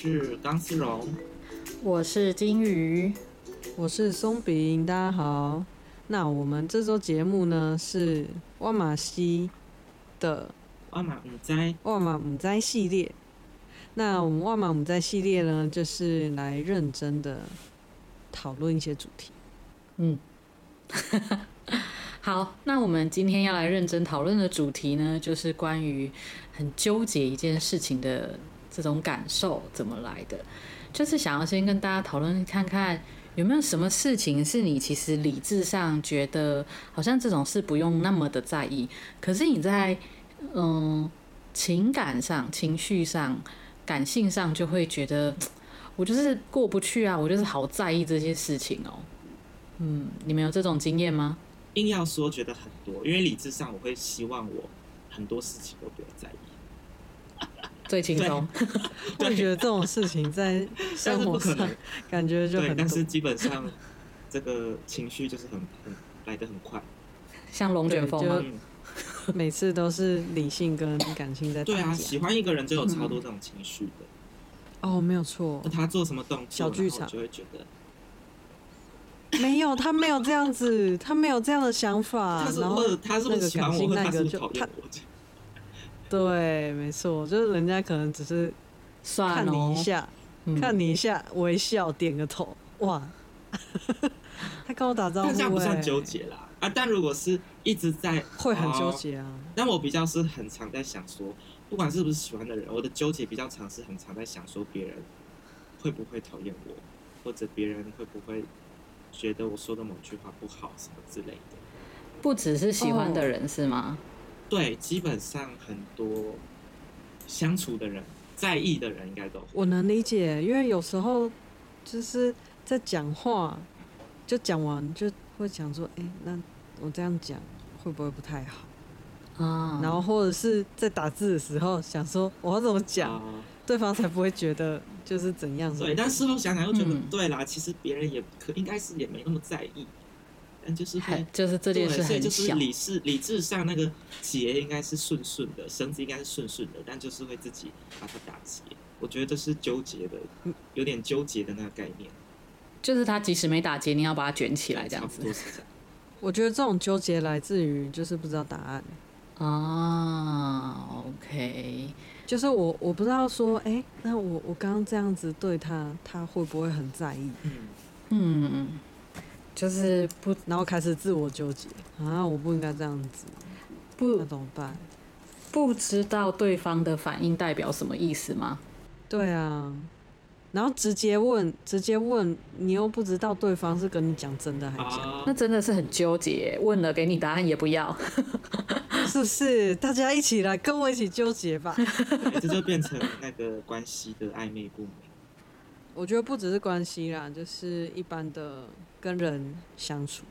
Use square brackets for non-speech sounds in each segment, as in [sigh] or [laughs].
是钢丝绒，我是金鱼，我是松饼，大家好。那我们这周节目呢是万马西的 [laughs] 万马五灾万马五灾系列。那我们万马五灾系列呢，就是来认真的讨论一些主题。嗯，[laughs] 好，那我们今天要来认真讨论的主题呢，就是关于很纠结一件事情的。这种感受怎么来的？就是想要先跟大家讨论看看，有没有什么事情是你其实理智上觉得好像这种事不用那么的在意，可是你在嗯情感上、情绪上、感性上就会觉得我就是过不去啊，我就是好在意这些事情哦。嗯，你们有这种经验吗？硬要说觉得很多，因为理智上我会希望我很多事情都不要在意。最轻松，我觉得这种事情在生活上感觉就很，但是基本上这个情绪就是很很来的很快，像龙卷风吗？每次都是理性跟感性在。对啊，喜欢一个人就有超多这种情绪的。哦，没有错。他做什么动作，小剧场就会觉得没有，他没有这样子，他没有这样的想法。[laughs] 然后他是不是喜欢我，他是讨厌我？对，没错，就是人家可能只是看你一下，看你一下，微笑，点个头，哇，[laughs] 他跟我打招呼，这样不算纠结啦啊！但如果是一直在，会很纠结啊。但我比较是很常在想说，不管是不是喜欢的人，我的纠结比较常是很常在想说，别人会不会讨厌我，或者别人会不会觉得我说的某句话不好，什么之类的。不只是喜欢的人是吗？对，基本上很多相处的人，在意的人应该都会。我能理解，因为有时候就是在讲话，就讲完就会想说：“哎，那我这样讲会不会不太好？”啊，然后或者是在打字的时候想说：“我要怎么讲，啊、对方才不会觉得就是怎样？”对，但事后想想又觉得、嗯、对啦，其实别人也可应该是也没那么在意。就是就是这件事很小，所以就是理智理智上那个结应该是顺顺的，绳子应该是顺顺的，但就是会自己把它打结。我觉得这是纠结的，有点纠结的那个概念。就是他即使没打结，你要把它卷起来，这样子。[laughs] 我觉得这种纠结来自于就是不知道答案啊。OK，就是我我不知道说，哎、欸，那我我刚刚这样子对他，他会不会很在意？嗯嗯。就是不，然后开始自我纠结啊！我不应该这样子，不，那怎么办？不知道对方的反应代表什么意思吗？对啊，然后直接问，直接问，你又不知道对方是跟你讲真的还是假的，那真的是很纠结。问了给你答案也不要，[laughs] 是不是？大家一起来跟我一起纠结吧，[laughs] 这就变成那个关系的暧昧不明。我觉得不只是关系啦，就是一般的跟人相处。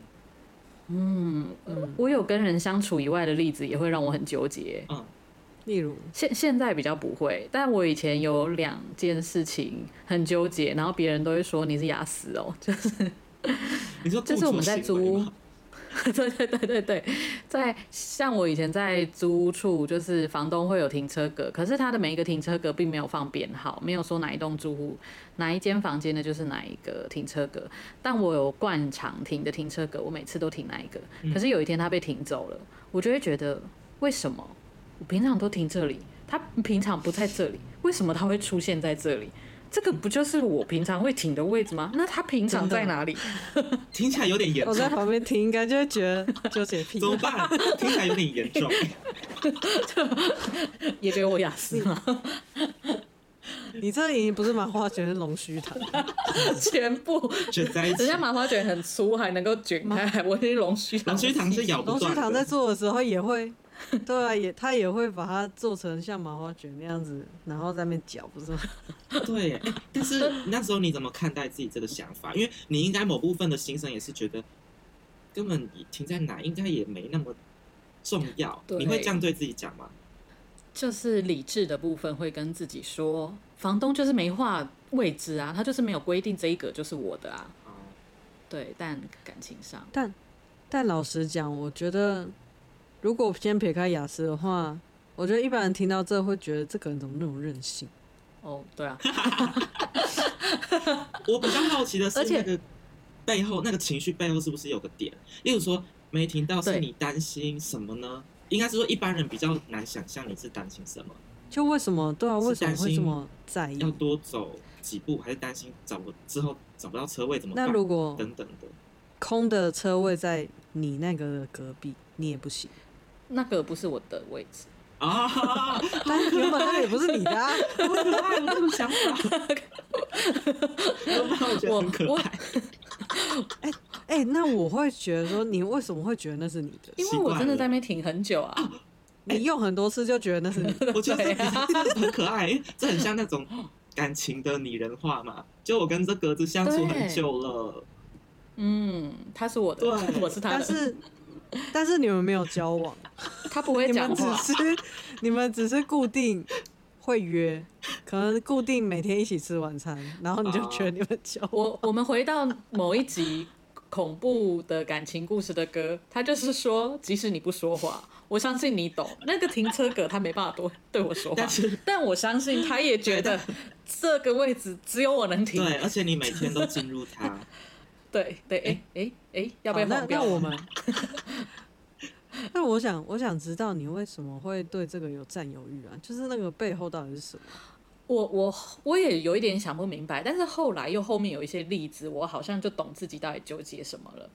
嗯嗯，我有跟人相处以外的例子，也会让我很纠结。嗯，例如现现在比较不会，但我以前有两件事情很纠结，然后别人都会说你是雅思哦，就是你说 [laughs] 就是我们在租。[laughs] 对对对对对，在像我以前在租屋处，就是房东会有停车格，可是他的每一个停车格并没有放编号，没有说哪一栋住户哪一间房间的就是哪一个停车格。但我有惯常停的停车格，我每次都停那一个。可是有一天他被停走了，我就会觉得为什么我平常都停这里，他平常不在这里，为什么他会出现在这里？这个不就是我平常会停的位置吗？那他平常在哪里？[laughs] 听起来有点严重。我在旁边听，应该就会觉得纠结屁。怎么办？听起来有点严重。[laughs] 也给我雅思吗？[laughs] 你这已经不是麻花卷，是龙须糖，全部卷在一起。人家麻花卷很粗，还能够卷开，我是龙须糖。龙须糖是咬不断。龙须糖在做的时候也会，[laughs] 对啊，也他也会把它做成像麻花卷那样子，然后在那边搅，不是吗？[laughs] 对、欸，但是那时候你怎么看待自己这个想法？因为你应该某部分的心声也是觉得，根本你停在哪应该也没那么重要。你会这样对自己讲吗？就是理智的部分会跟自己说，房东就是没画位置啊，他就是没有规定这一个就是我的啊。对，但感情上，但但老实讲，我觉得如果先撇开雅思的话，我觉得一般人听到这会觉得这个人怎么那么任性？哦，对啊。[laughs] 我比较好奇的是，那个背后那个情绪背后是不是有个点？例如说没听到，是你担心什么呢？应该是说，一般人比较难想象你是担心什么？就为什么？对啊，为什么会这么在意？要多走几步，还是担心找不之后找不到车位怎么办？那如果等等的空的车位在你那个隔壁，你也不行。那个不是我的位置啊，但原本那个也不是你的啊。我可爱，有这种想法。我我很可爱。哎。哎、欸，那我会觉得说，你为什么会觉得那是你的？因为我真的在那边停很久啊，啊你用很多次就觉得那是你的。[laughs] 我觉得很可爱，这很像那种感情的拟人化嘛。就我跟这格子相处很久了，嗯，他是我的，对，我是他的。但是 [laughs] 但是你们没有交往，他不会讲话，只是你们只是固定会约，可能固定每天一起吃晚餐，然后你就觉得你们交往。我我们回到某一集。恐怖的感情故事的歌，他就是说，即使你不说话，我相信你懂。那个停车格他没办法多对我说话，但但我相信他也觉得这个位置只有我能停。对，而且你每天都进入它。对对，哎哎哎，要不要换掉我们？[laughs] [laughs] 那我想，我想知道你为什么会对这个有占有欲啊？就是那个背后到底是什么？我我我也有一点想不明白，但是后来又后面有一些例子，我好像就懂自己到底纠结什么了。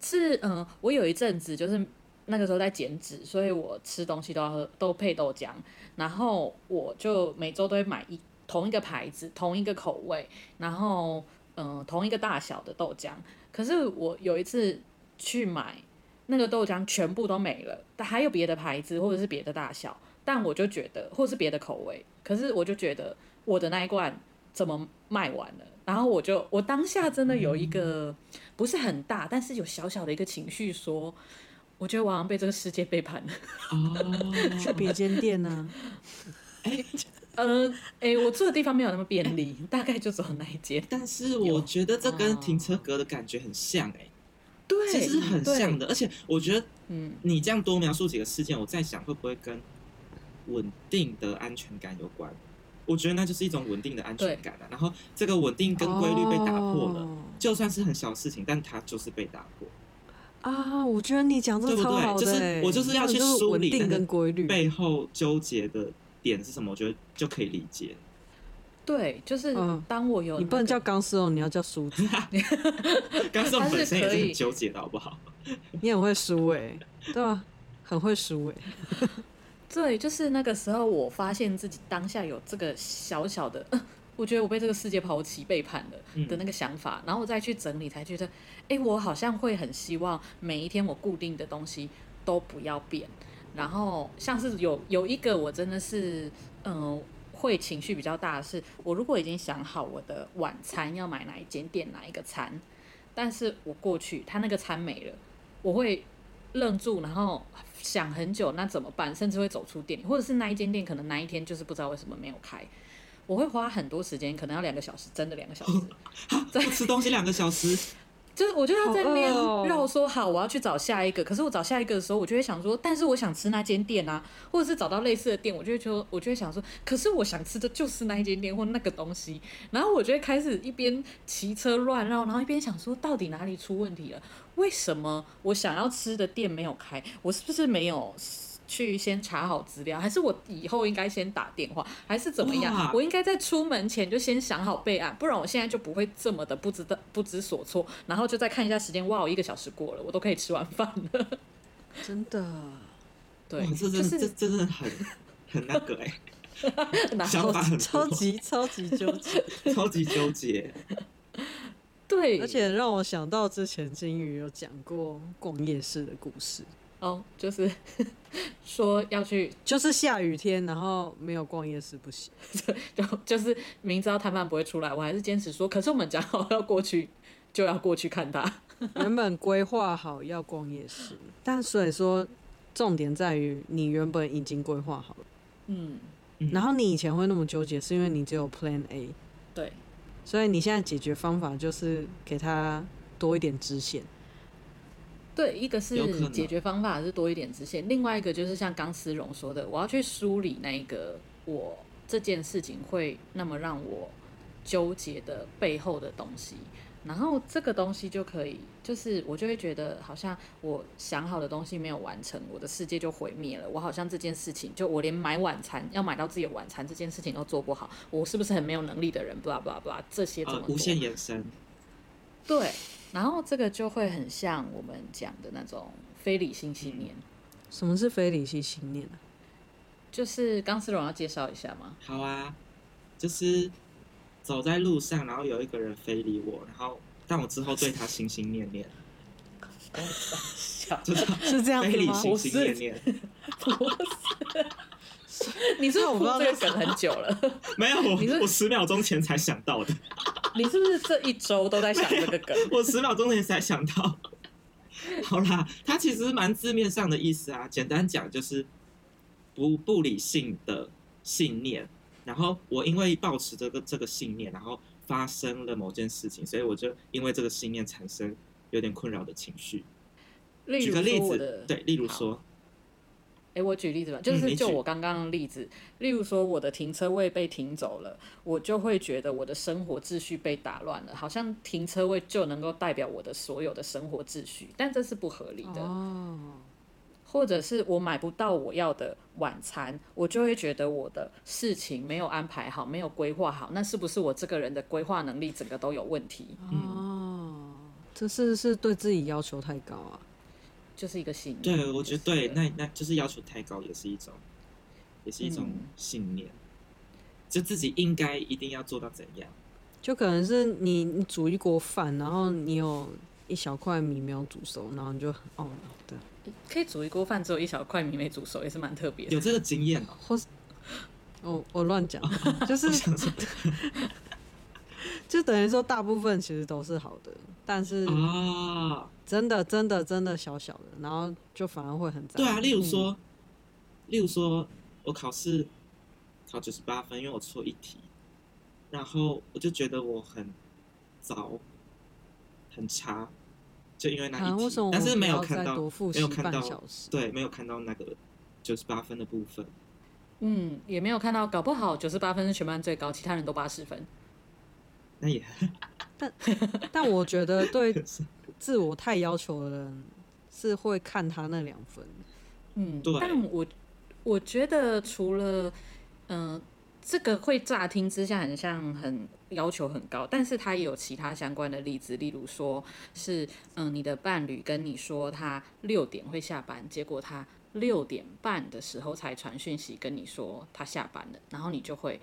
是嗯，我有一阵子就是那个时候在减脂，所以我吃东西都要喝都配豆浆，然后我就每周都会买一同一个牌子、同一个口味，然后嗯同一个大小的豆浆。可是我有一次去买那个豆浆，全部都没了，但还有别的牌子或者是别的大小。但我就觉得，或是别的口味，可是我就觉得我的那一罐怎么卖完了？然后我就我当下真的有一个不是很大，但是有小小的一个情绪，说我觉得我好像被这个世界背叛了。哦，[laughs] 去别间店呢？哎，[laughs] 呃，哎、欸，我住的地方没有那么便利，[laughs] 大概就走那一间。但是我觉得这跟停车格的感觉很像、欸，哎，对，其实是很像的。而且我觉得，嗯，你这样多描述几个事件，我在想会不会跟稳定的安全感有关，我觉得那就是一种稳定的安全感了、啊。然后这个稳定跟规律被打破了，哦、就算是很小的事情，但它就是被打破。啊，我觉得你讲这个超好的、欸，就是我就是要去梳理定跟规律背后纠结的点是什么，我觉得就可以理解。对，就是当我有、那个嗯，你不能叫钢丝哦，你要叫梳子。[laughs] 钢丝本身也是很纠结的，好不好？[laughs] 你很会梳哎、欸，对吧？很会梳哎、欸。[laughs] 对，就是那个时候，我发现自己当下有这个小小的，呃、我觉得我被这个世界抛弃、背叛了的那个想法，嗯、然后我再去整理，才觉得，哎，我好像会很希望每一天我固定的东西都不要变。然后像是有有一个，我真的是，嗯、会情绪比较大的是，我如果已经想好我的晚餐要买哪一间店哪一个餐，但是我过去他那个餐没了，我会愣住，然后。想很久，那怎么办？甚至会走出店里，或者是那一间店可能那一天就是不知道为什么没有开。我会花很多时间，可能要两个小时，真的两个小时，在吃东西两个小时。就是我就要在那边绕说好，我要去找下一个。可是我找下一个的时候，我就会想说，但是我想吃那间店啊，或者是找到类似的店，我就会说，我就会想说，可是我想吃的就是那一间店或那个东西。然后我就会开始一边骑车乱绕，然后一边想说，到底哪里出问题了？为什么我想要吃的店没有开？我是不是没有去先查好资料，还是我以后应该先打电话，还是怎么样？我应该在出门前就先想好备案，不然我现在就不会这么的不知道不知所措，然后就再看一下时间，哇，我一个小时过了，我都可以吃完饭了。真的，[laughs] 对，这真、就是、这真的很很那个哎、欸，[laughs] 想法很超级超级纠结，[laughs] 超级纠结。对，而且让我想到之前金鱼有讲过逛夜市的故事。哦，就是 [laughs] 说要去，就是下雨天，然后没有逛夜市不行。[laughs] 就就是明知道摊贩不会出来，我还是坚持说。可是我们讲好要过去，就要过去看他。[laughs] 原本规划好要逛夜市，但所以说重点在于你原本已经规划好了。嗯，然后你以前会那么纠结，是因为你只有 Plan A。对。所以你现在解决方法就是给他多一点支线。对，一个是解决方法是多一点支线，另外一个就是像刚思荣说的，我要去梳理那个我这件事情会那么让我纠结的背后的东西。然后这个东西就可以，就是我就会觉得，好像我想好的东西没有完成，我的世界就毁灭了。我好像这件事情，就我连买晚餐要买到自己的晚餐这件事情都做不好，我是不是很没有能力的人？blah blah blah，这些怎么、呃、无限延伸？对，然后这个就会很像我们讲的那种非理性信念。什么是非理性信念呢、啊？就是刚思荣要介绍一下吗？好啊，就是。走在路上，然后有一个人非礼我，然后但我之后对他心心念念，[laughs] 就是是这样子吗？心心念念，不是，[laughs] 你是不是我这个梗很久了？[laughs] 没有，我我十秒钟前才想到的。你是不是这一周都在想这个梗？[laughs] 我十秒钟前才想到。好啦，它其实蛮字面上的意思啊，简单讲就是不不理性的信念。然后我因为抱持这个这个信念，然后发生了某件事情，所以我就因为这个信念产生有点困扰的情绪。举个例子，对，例如说，哎，我举例子吧，就是就我刚刚的例子，嗯、例如说我的停车位被停走了，我就会觉得我的生活秩序被打乱了，好像停车位就能够代表我的所有的生活秩序，但这是不合理的。哦或者是我买不到我要的晚餐，我就会觉得我的事情没有安排好，没有规划好，那是不是我这个人的规划能力整个都有问题？哦，这是是对自己要求太高啊，就是一个信念。对，我觉得对，那那就是要求太高，也是一种，也是一种信念，嗯、就自己应该一定要做到怎样？就可能是你你煮一锅饭，然后你有一小块米没有煮熟，然后你就很懊恼，对。可以煮一锅饭，只有一小块米没煮熟，也是蛮特别的。有这个经验哦？或是我我乱讲，就是就等于说大部分其实都是好的，但是啊，真的真的真的小小的，然后就反而会很糟。对啊，例如说，嗯、例如说我考试考九十八分，因为我错一题，然后我就觉得我很糟，很差。就因为那一题，但是没有看到，没有看到，对，没有看到那个九十八分的部分。嗯，也没有看到，搞不好九十八分是全班最高，其他人都八十分。那也，但但我觉得对自我太要求的人是会看他那两分。嗯，对。但我我觉得除了嗯。呃这个会乍听之下很像很要求很高，但是他也有其他相关的例子，例如说是嗯，你的伴侣跟你说他六点会下班，结果他六点半的时候才传讯息跟你说他下班了，然后你就会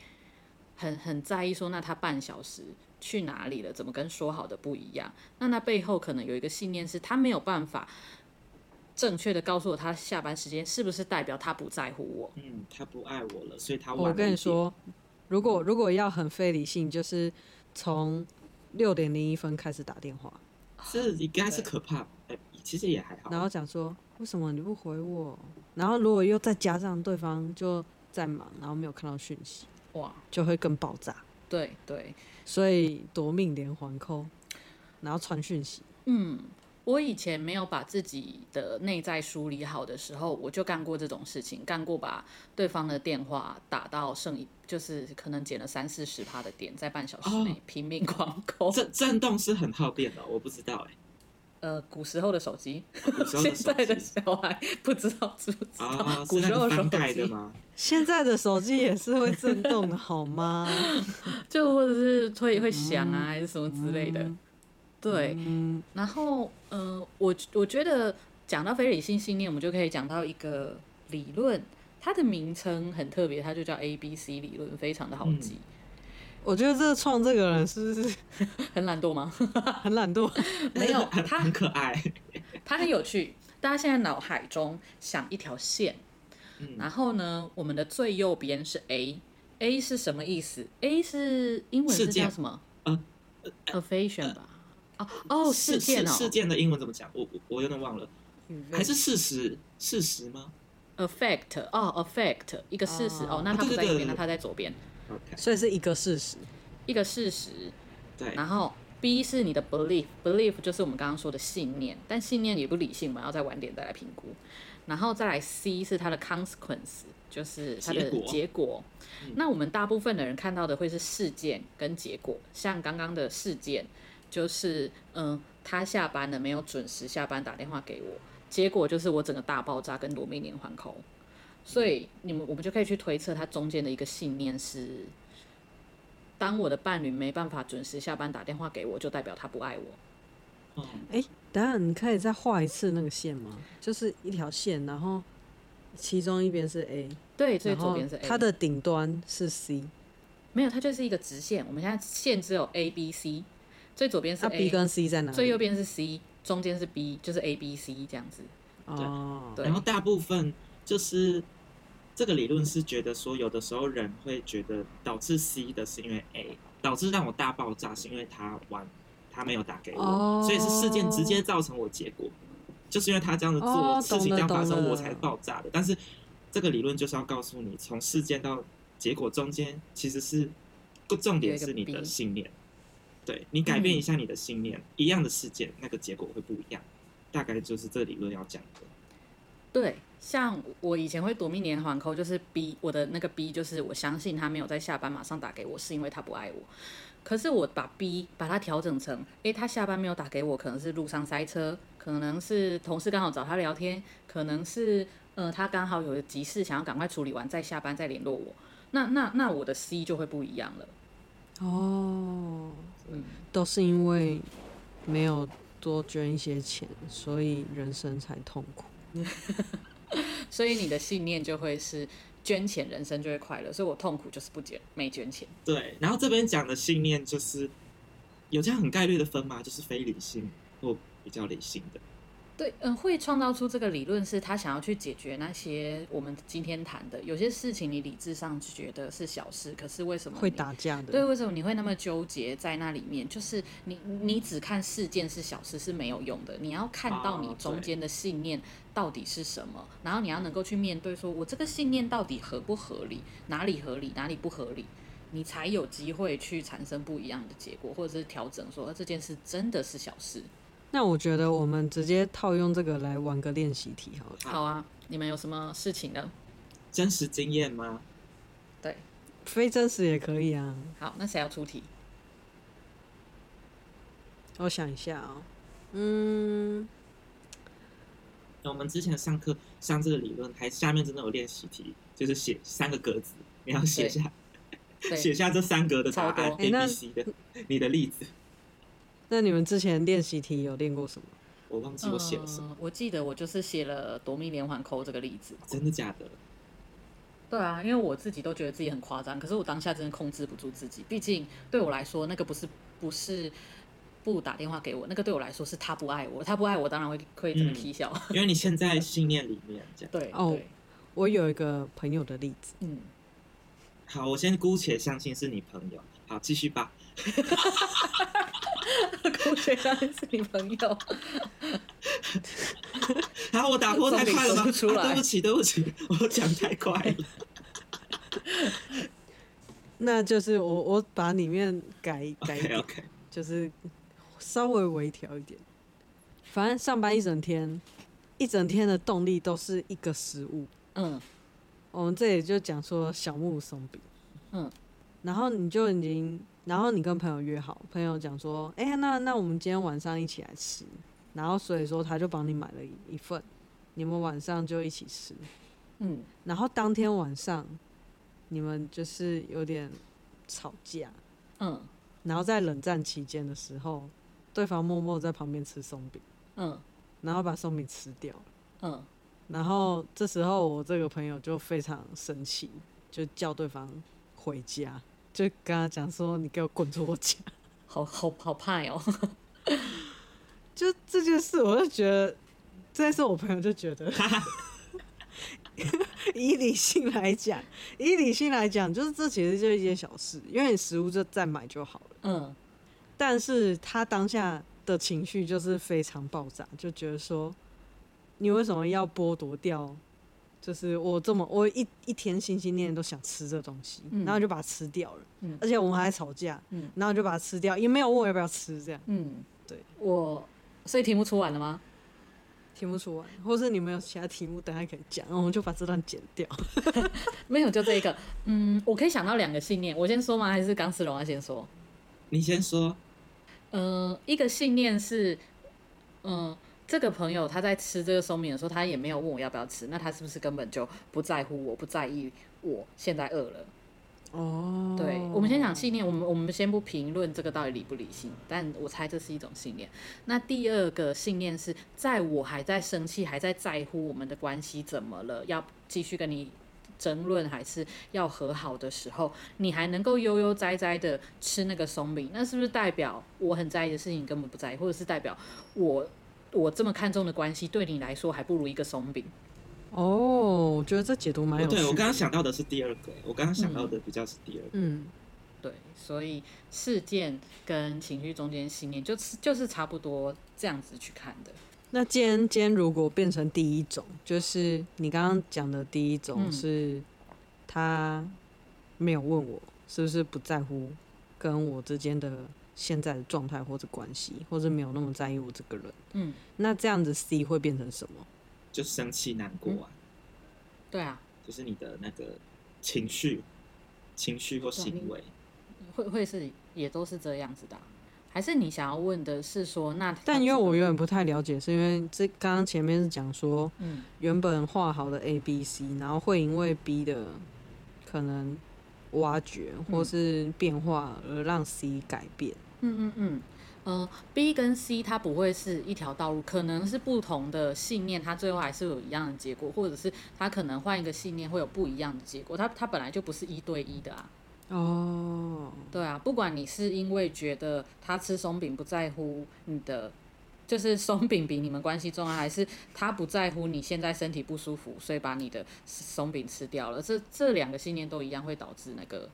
很很在意说，那他半小时去哪里了？怎么跟说好的不一样？那那背后可能有一个信念是他没有办法。正确的告诉我他下班时间，是不是代表他不在乎我？嗯，他不爱我了，所以他我跟你说，如果如果要很非理性，就是从六点零一分开始打电话，这应该是可怕。哎，其实也还好。然后讲说为什么你不回我？然后如果又再加上对方就在忙，然后没有看到讯息，哇，就会更爆炸。对对，所以夺命连环扣，然后传讯息，嗯。我以前没有把自己的内在梳理好的时候，我就干过这种事情，干过把对方的电话打到剩一，就是可能减了三四十趴的电，在半小时内拼命狂扣。震震动是很耗电的，我不知道哎。呃，古时候的手机，哦、[laughs] 现在的小孩不知道知不知道？[laughs] 哦、古时候的手机吗？现在的手机也是会震动的，好吗？[laughs] 就或者是会会响啊，嗯、还是什么之类的。对，嗯、然后呃，我我觉得讲到非理性信念，我们就可以讲到一个理论，它的名称很特别，它就叫 A B C 理论，非常的好记。嗯我觉得这个创这个人是不是 [laughs] 很懒惰吗？[laughs] 很懒惰，[laughs] 没有，他很可爱，他很有趣。大家现在脑海中想一条线，嗯、然后呢，我们的最右边是 A，A 是什么意思？A 是英文是叫什么？呃，affection 吧？哦哦，事件哦，事件的英文怎么讲？我我有点忘了，还是事实？事实吗？affect 哦，affect 一个事实哦，那他不在右边，那他在左边。Okay. 所以是一个事实，一个事实。对。然后 B 是你的 belief，belief 就是我们刚刚说的信念，但信念也不理性我们，要再晚点再来评估。然后再来 C 是它的 consequence，就是它的结果。结果嗯、那我们大部分的人看到的会是事件跟结果，像刚刚的事件，就是嗯，他下班了没有准时下班打电话给我，结果就是我整个大爆炸跟罗密连环扣。所以你们我们就可以去推测，它中间的一个信念是：当我的伴侣没办法准时下班打电话给我，就代表他不爱我。哦，哎，等下你可以再画一次那个线吗？就是一条线，然后其中一边是 A，对，最左边是 A，它的顶端是 C，没有，它就是一个直线。我们现在线只有 A、B、C，最左边是 A，B 跟 C 在哪？最右边是 C，中间是 B，就是 A、B、C 这样子。哦，对，然后大部分就是。这个理论是觉得说，有的时候人会觉得导致 C 的是因为 A，导致让我大爆炸是因为他玩，他没有打给我，oh. 所以是事件直接造成我结果，就是因为他这样子做、oh, 事情这样发生，我才爆炸的。但是这个理论就是要告诉你，从事件到结果中间其实是重点是你的信念，对，你改变一下你的信念，嗯、一样的事件那个结果会不一样，大概就是这个理论要讲的。对。像我以前会夺命连环扣，就是 B，我的那个 B 就是我相信他没有在下班马上打给我，是因为他不爱我。可是我把 B 把它调整成，诶，他下班没有打给我，可能是路上塞车，可能是同事刚好找他聊天，可能是呃他刚好有急事想要赶快处理完再下班再联络我。那那那我的 C 就会不一样了。哦，嗯，都是因为没有多捐一些钱，所以人生才痛苦。[laughs] [laughs] 所以你的信念就会是捐钱，人生就会快乐。所以我痛苦就是不捐，没捐钱。对，然后这边讲的信念就是有这样很概率的分吗？就是非理性或比较理性的。对，嗯，会创造出这个理论是他想要去解决那些我们今天谈的有些事情，你理智上觉得是小事，可是为什么会打架的？对，为什么你会那么纠结在那里面？就是你你只看事件是小事是没有用的，你要看到你中间的信念到底是什么，然后你要能够去面对，说我这个信念到底合不合理，哪里合理，哪里不合理，你才有机会去产生不一样的结果，或者是调整说这件事真的是小事。那我觉得我们直接套用这个来玩个练习题好了。好啊，你们有什么事情呢？真实经验吗？对，非真实也可以啊。好，那谁要出题？我想一下啊、喔，嗯，我们之前上课上这个理论，还下面真的有练习题，就是写三个格子，你要写下，写下这三格的答案 A、B、C 的，你的例子。那你们之前练习题有练过什么？我忘记我写了什么。呃，我记得我就是写了夺命连环扣这个例子。真的假的？对啊，因为我自己都觉得自己很夸张，可是我当下真的控制不住自己。毕竟对我来说，那个不是不是不打电话给我，那个对我来说是他不爱我，他不爱我当然会会这么踢笑。因为你现在信念里面这样。[laughs] 对哦，我有一个朋友的例子。嗯，好，我先姑且相信是你朋友。好，继续吧。[laughs] 口水当然是你朋友。[laughs] 然后，我打破太快了吗？出来、啊？对不起，对不起，我讲太快了。[laughs] 那就是我我把里面改改一点 okay, okay. 就是稍微微调一点。反正上班一整天，一整天的动力都是一个食物。嗯，我们这里就讲说小木松饼。嗯，然后你就已经。然后你跟朋友约好，朋友讲说：“哎、欸，那那我们今天晚上一起来吃。”然后所以说他就帮你买了一份，你们晚上就一起吃，嗯，然后当天晚上你们就是有点吵架，嗯，然后在冷战期间的时候，对方默默在旁边吃松饼，嗯，然后把松饼吃掉了，嗯，然后这时候我这个朋友就非常生气，就叫对方回家，就跟他讲说：“你给我滚出我家！” [laughs] 好好好怕哦。[laughs] 就这件事，我就觉得，这件事我朋友就觉得，[laughs] 以理性来讲，以理性来讲，就是这其实就是一件小事，因为你食物就再买就好了。嗯，但是他当下的情绪就是非常爆炸，就觉得说，你为什么要剥夺掉？就是我这么我一一天心心念念都想吃这东西，嗯、然后就把它吃掉了。嗯，而且我们还吵架，嗯，然后就把它吃掉，也没有问我要不要吃，这样。嗯，对，我。所以题目出完了吗？题目出完，或是你们有其他题目，等下可以讲，我们就把这段剪掉。[laughs] 没有，就这一个。嗯，我可以想到两个信念，我先说吗？还是钢丝绒要先说？你先说。呃，一个信念是，嗯、呃，这个朋友他在吃这个松饼的时候，他也没有问我要不要吃，那他是不是根本就不在乎我，不在意我现在饿了？哦，对，我们先讲信念，我们我们先不评论这个到底理不理性，但我猜这是一种信念。那第二个信念是在我还在生气，还在在乎我们的关系怎么了，要继续跟你争论，还是要和好的时候，你还能够悠悠哉哉的吃那个松饼，那是不是代表我很在意的事情根本不在意，或者是代表我我这么看重的关系对你来说还不如一个松饼？哦，我觉得这解读蛮有趣的。对，我刚刚想到的是第二个，我刚刚想到的比较是第二个。嗯，对，所以事件跟情绪中间信念就是就是差不多这样子去看的。那今天今天如果变成第一种，就是你刚刚讲的第一种是，他没有问我是不是不在乎跟我之间的现在的状态或者关系，或者没有那么在意我这个人。嗯，那这样子 C 会变成什么？就生气、难过啊、嗯，对啊，就是你的那个情绪、情绪或行为，会会是也都是这样子的、啊，还是你想要问的是说，那但因为我有点不太了解，是因为这刚刚前面是讲说，嗯，原本画好的 A、B、C，然后会因为 B 的可能挖掘或是变化而让 C 改变，嗯嗯嗯。呃，B 跟 C 它不会是一条道路，可能是不同的信念，它最后还是有一样的结果，或者是它可能换一个信念会有不一样的结果。它它本来就不是一对一的啊。哦，对啊，不管你是因为觉得他吃松饼不在乎你的，就是松饼比你们关系重要，还是他不在乎你现在身体不舒服，所以把你的松饼吃掉了，这这两个信念都一样会导致那个。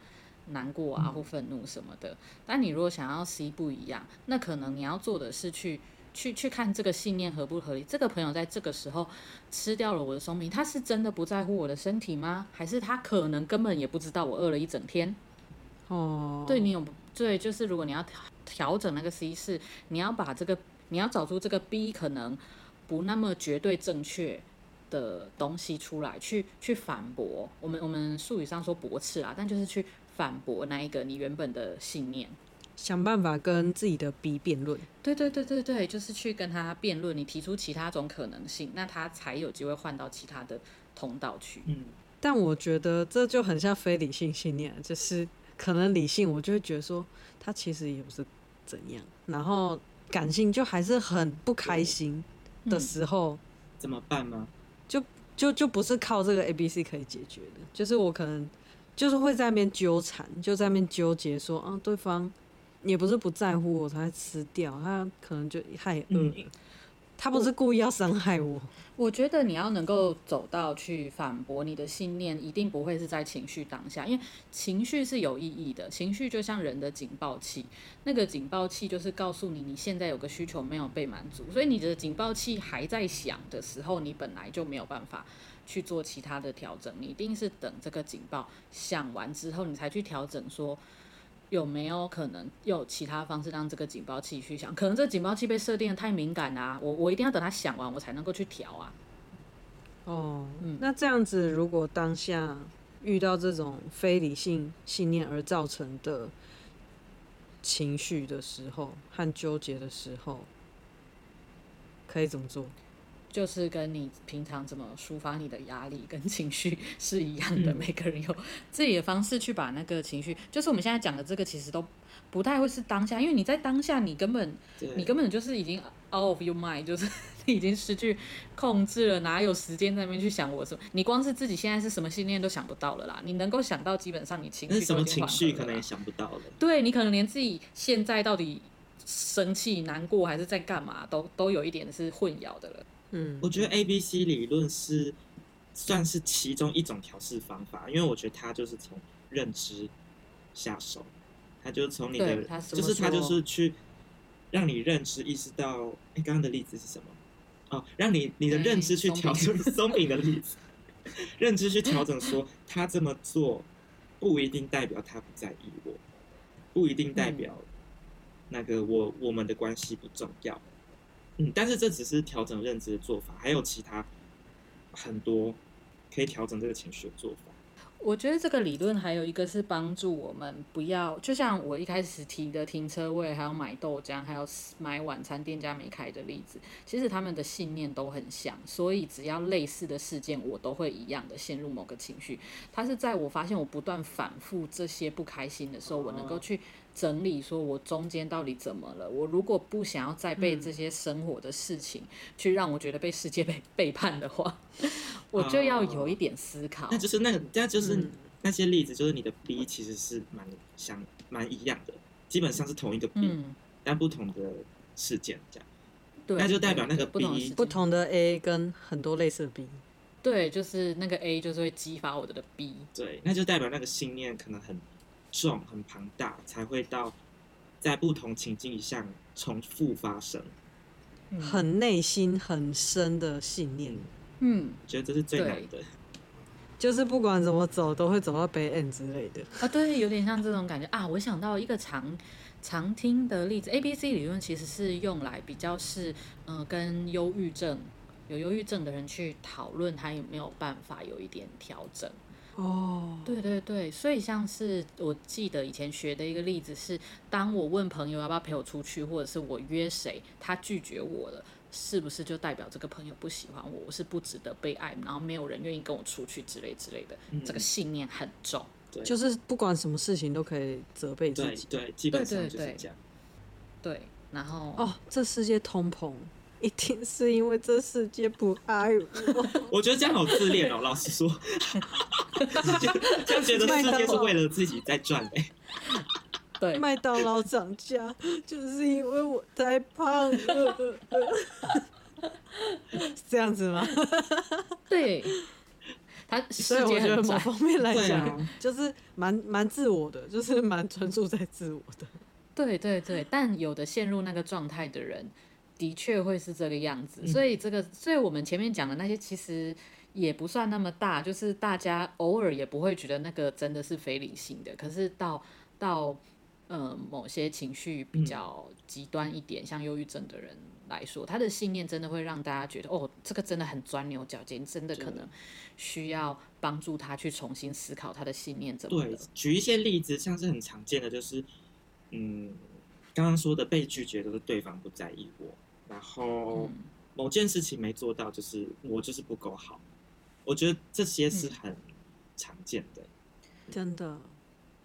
难过啊，或愤怒什么的。但你如果想要 C 不一样，那可能你要做的是去去去看这个信念合不合理。这个朋友在这个时候吃掉了我的松饼，他是真的不在乎我的身体吗？还是他可能根本也不知道我饿了一整天？哦，对你有对，就是如果你要调调整那个 C 是，你要把这个你要找出这个 B 可能不那么绝对正确的东西出来，去去反驳。我们我们术语上说驳斥啊，但就是去。反驳那一个你原本的信念，想办法跟自己的 B 辩论。对对对对对，就是去跟他辩论，你提出其他种可能性，那他才有机会换到其他的通道去。嗯，但我觉得这就很像非理性信念，就是可能理性我就会觉得说他其实也不是怎样，然后感性就还是很不开心的时候，嗯、怎么办呢？就就就不是靠这个 A B C 可以解决的，就是我可能。就是会在那边纠缠，就在那边纠结，说啊，对方也不是不在乎我才吃掉，他可能就太饿，嗯，他不是故意要伤害我。我觉得你要能够走到去反驳你的信念，一定不会是在情绪当下，因为情绪是有意义的，情绪就像人的警报器，那个警报器就是告诉你你现在有个需求没有被满足，所以你的警报器还在响的时候，你本来就没有办法。去做其他的调整，你一定是等这个警报响完之后，你才去调整，说有没有可能有其他方式让这个警报器去响？可能这个警报器被设定的太敏感啊，我我一定要等它响完，我才能够去调啊。哦，嗯，那这样子，如果当下遇到这种非理性信念而造成的情绪的时候和纠结的时候，可以怎么做？就是跟你平常怎么抒发你的压力跟情绪 [laughs] 是一样的，嗯、每个人有自己的方式去把那个情绪，就是我们现在讲的这个，其实都不太会是当下，因为你在当下，你根本你根本就是已经 out of your mind，就是 [laughs] 你已经失去控制了，哪有时间在那边去想我什么？你光是自己现在是什么信念都想不到了啦，你能够想到，基本上你情绪什么情绪可能也想不到了。对，你可能连自己现在到底生气、难过还是在干嘛，都都有一点是混淆的了。嗯，我觉得 A B C 理论是算是其中一种调试方法，因为我觉得它就是从认知下手，它就是从你的，就是它就是去让你认知意识到，哎、欸，刚刚的例子是什么？哦，让你你的认知去调整 [laughs] 松饼的例子，认知去调整说他这么做不一定代表他不在意我，不一定代表那个我我们的关系不重要。嗯，但是这只是调整认知的做法，还有其他很多可以调整这个情绪的做法。我觉得这个理论还有一个是帮助我们不要，就像我一开始提的停车位，还有买豆浆，还有买晚餐店家没开的例子，其实他们的信念都很像，所以只要类似的事件，我都会一样的陷入某个情绪。它是在我发现我不断反复这些不开心的时候，我能够去整理，说我中间到底怎么了？我如果不想要再被这些生活的事情去让我觉得被世界被背叛的话。[laughs] 我就要有一点思考，那就是那个，那就是那些例子，就是你的 B 其实是蛮相蛮一样的，基本上是同一个 B，、嗯、但不同的事件这样。对，那就代表那个 B 不同的 A 跟很多类似的 B。对，就是那个 A 就是会激发我的的 B。对，那就代表那个信念可能很重、很庞大，才会到在不同情境下重复发生，很内心很深的信念。嗯，觉得这是最难的，就是不管怎么走，都会走到 bad end 之类的啊。对，有点像这种感觉啊。我想到一个常常听的例子，A B C 理论其实是用来比较是，嗯、呃，跟忧郁症有忧郁症的人去讨论他有没有办法有一点调整。哦，对对对，所以像是我记得以前学的一个例子是，当我问朋友要不要陪我出去，或者是我约谁，他拒绝我了。是不是就代表这个朋友不喜欢我？我是不值得被爱，然后没有人愿意跟我出去之类之类的。嗯、这个信念很重，对，就是不管什么事情都可以责备自己。对，对，基本上就是这样。对，对，对，然后哦，这世界通膨，一定是因为这世界不爱我。[laughs] 我觉得这样好自恋哦，老实说，这样觉得世界是为了自己在转哎、欸。对，麦当劳涨价就是因为我太胖了，这样子吗？对，他所以我觉得某方面来讲，就是蛮蛮自我的，就是蛮专注在自我的。对对对，但有的陷入那个状态的人，的确会是这个样子。所以这个，所以我们前面讲的那些，其实也不算那么大，就是大家偶尔也不会觉得那个真的是非理性的。可是到到。呃，某些情绪比较极端一点，嗯、像忧郁症的人来说，他的信念真的会让大家觉得，哦，这个真的很钻牛角尖，真的可能需要帮助他去重新思考他的信念怎么。对，举一些例子，像是很常见的，就是，嗯，刚刚说的被拒绝都是对方不在意我，然后某件事情没做到，就是我就是不够好。我觉得这些是很常见的，嗯、真的。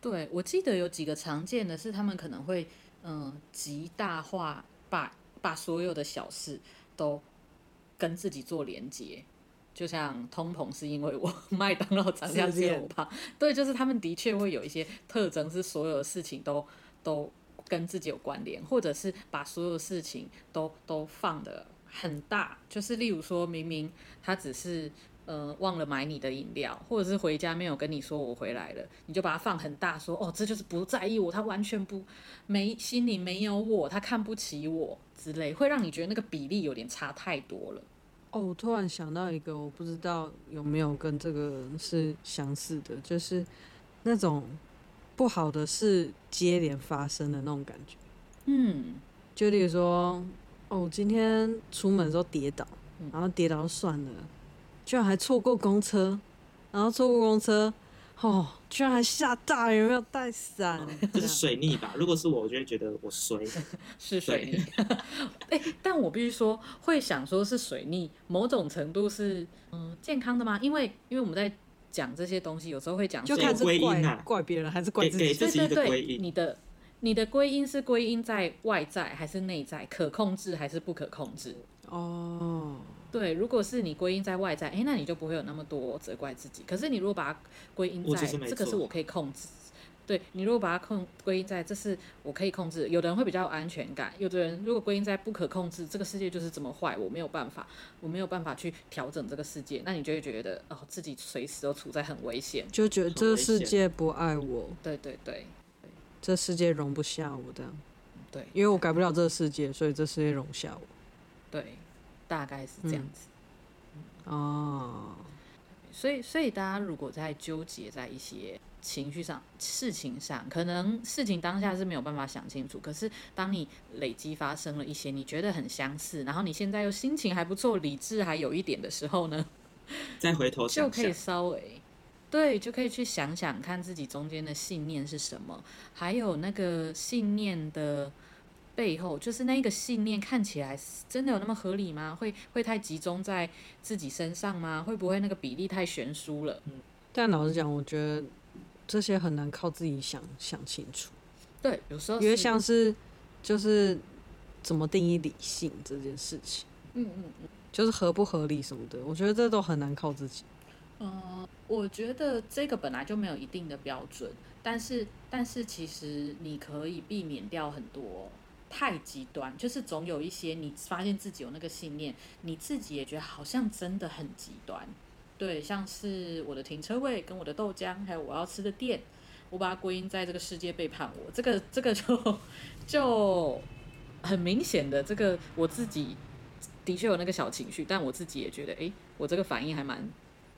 对，我记得有几个常见的是，他们可能会嗯极大化，把把所有的小事都跟自己做连接，就像通膨是因为我 [laughs] 麦当劳涨价是因为我胖，对，就是他们的确会有一些特征，是所有的事情都都跟自己有关联，或者是把所有事情都都放得很大，就是例如说明明他只是。呃，忘了买你的饮料，或者是回家没有跟你说我回来了，你就把它放很大，说哦，这就是不在意我，他完全不没心里没有我，他看不起我之类，会让你觉得那个比例有点差太多了。哦，我突然想到一个，我不知道有没有跟这个是相似的，就是那种不好的事接连发生的那种感觉。嗯，就例如说，哦，今天出门的时候跌倒，然后跌倒就算了。居然还错过公车，然后错过公车，哦，居然还下大雨，没有带伞，这是水逆吧？如果是我，我就会觉得我衰，[laughs] 是水逆。哎、[laughs] 欸，但我必须说，会想说是水逆，某种程度是嗯健康的吗？因为因为我们在讲这些东西，有时候会讲就看是怪怪别人还是怪自己。对对对，你的你的归因是归因在外在还是内在？可控制还是不可控制？哦。对，如果是你归因在外在，哎，那你就不会有那么多责怪自己。可是你如果把它归因在这个是我可以控制，对，你如果把它控归因在这是我可以控制，有的人会比较有安全感，有的人如果归因在不可控制，这个世界就是这么坏，我没有办法，我没有办法去调整这个世界，那你就会觉得哦，自己随时都处在很危险，就觉得这个世界不爱我，对对对，对，这世界容不下我的，对，因为我改不了这个世界，所以这世界容不下我，对。大概是这样子，嗯、哦，所以所以大家如果在纠结在一些情绪上、事情上，可能事情当下是没有办法想清楚，可是当你累积发生了一些你觉得很相似，然后你现在又心情还不错、理智还有一点的时候呢，[laughs] 再回头想想就可以稍微对，就可以去想想看自己中间的信念是什么，还有那个信念的。背后就是那个信念，看起来真的有那么合理吗？会会太集中在自己身上吗？会不会那个比例太悬殊了？嗯，但老实讲，我觉得这些很难靠自己想想清楚。对，有时候因为像是就是怎么定义理性这件事情，嗯嗯嗯，就是合不合理什么的，我觉得这都很难靠自己。嗯，我觉得这个本来就没有一定的标准，但是但是其实你可以避免掉很多。太极端，就是总有一些你发现自己有那个信念，你自己也觉得好像真的很极端。对，像是我的停车位跟我的豆浆，还有我要吃的店，我把它归因在这个世界背叛我，这个这个就就很明显的，这个我自己的确有那个小情绪，但我自己也觉得，哎，我这个反应还蛮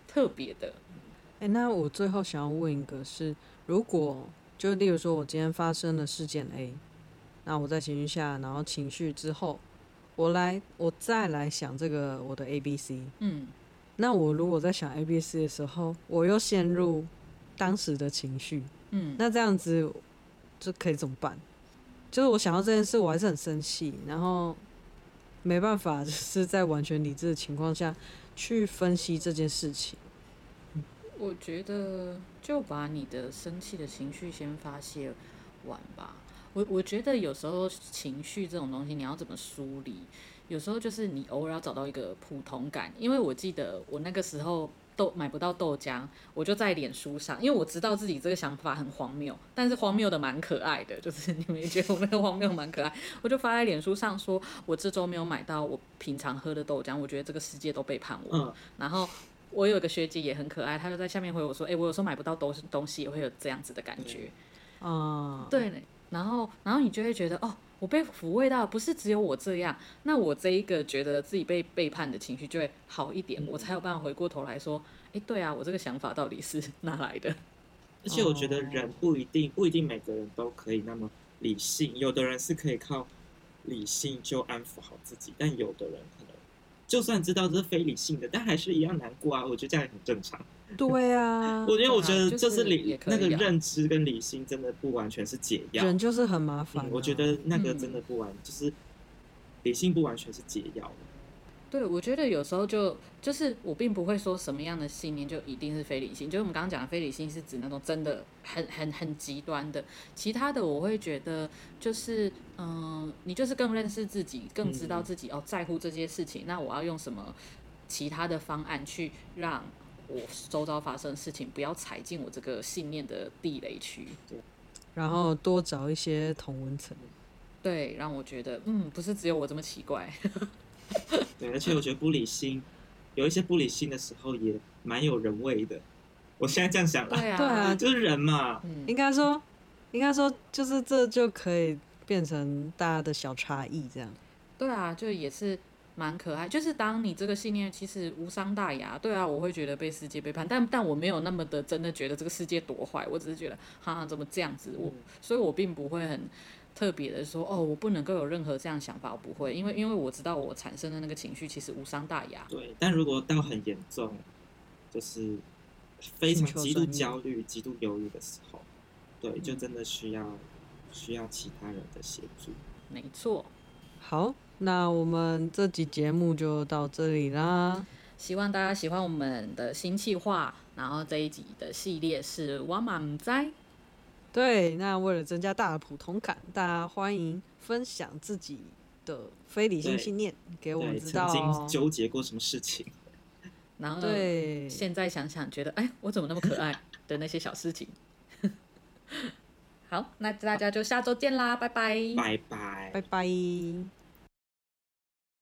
特别的。哎，那我最后想要问一个是，如果就例如说我今天发生了事件 A。那我在情绪下，然后情绪之后，我来，我再来想这个我的 A B C。嗯，那我如果在想 A B C 的时候，我又陷入当时的情绪，嗯，那这样子就可以怎么办？就是我想到这件事，我还是很生气，然后没办法，就是在完全理智的情况下去分析这件事情。我觉得就把你的生气的情绪先发泄完吧。我我觉得有时候情绪这种东西，你要怎么梳理？有时候就是你偶尔要找到一个普通感。因为我记得我那个时候豆买不到豆浆，我就在脸书上，因为我知道自己这个想法很荒谬，但是荒谬的蛮可爱的，就是你们也觉得我那个荒谬蛮可爱，我就发在脸书上说，我这周没有买到我平常喝的豆浆，我觉得这个世界都背叛我。嗯。然后我有个学姐也很可爱，她就在下面回我说，哎、欸，我有时候买不到东东西也会有这样子的感觉。嗯。对。然后，然后你就会觉得，哦，我被抚慰到，不是只有我这样，那我这一个觉得自己被背叛的情绪就会好一点，我才有办法回过头来说，哎，对啊，我这个想法到底是 [laughs] 哪来的？而且我觉得人不一定，不一定每个人都可以那么理性，有的人是可以靠理性就安抚好自己，但有的人可能就算知道这是非理性的，但还是一样难过啊。我觉得这样也很正常。[laughs] 对啊，我因为我觉得就是理、啊就是、那个认知跟理性真的不完全是解药，人就是很麻烦、啊嗯。我觉得那个真的不完，嗯、就是理性不完全是解药。对，我觉得有时候就就是我并不会说什么样的信念就一定是非理性，就是我们刚刚讲的非理性是指那种真的很很很极端的，其他的我会觉得就是嗯、呃，你就是更认识自己，更知道自己、嗯、哦在乎这些事情，那我要用什么其他的方案去让。我周遭发生的事情，不要踩进我这个信念的地雷区。对，然后多找一些同温层。对，让我觉得，嗯，不是只有我这么奇怪。[laughs] 对，而且我觉得不理性，有一些不理性的时候也蛮有人味的。我现在这样想了，对啊，就是人嘛。嗯，应该说，应该说，就是这就可以变成大家的小差异，这样。对啊，就也是。蛮可爱，就是当你这个信念其实无伤大雅，对啊，我会觉得被世界背叛，但但我没有那么的真的觉得这个世界多坏，我只是觉得哈哈怎么这样子，我所以，我并不会很特别的说哦，我不能够有任何这样想法，我不会，因为因为我知道我产生的那个情绪其实无伤大雅。对，但如果到很严重，就是非常极度焦虑、极度忧郁的时候，对，就真的需要、嗯、需要其他人的协助。没错。好，那我们这集节目就到这里啦。希望大家喜欢我们的新计划。然后这一集的系列是我嘛不知。对，那为了增加大的普通感，大家欢迎分享自己的非理性信念给我们知道、哦。曾经纠结过什么事情？然后对，现在想想觉得，哎，我怎么那么可爱的那些小事情。[laughs] 好，那大家就下周见啦，拜拜，拜拜，拜拜。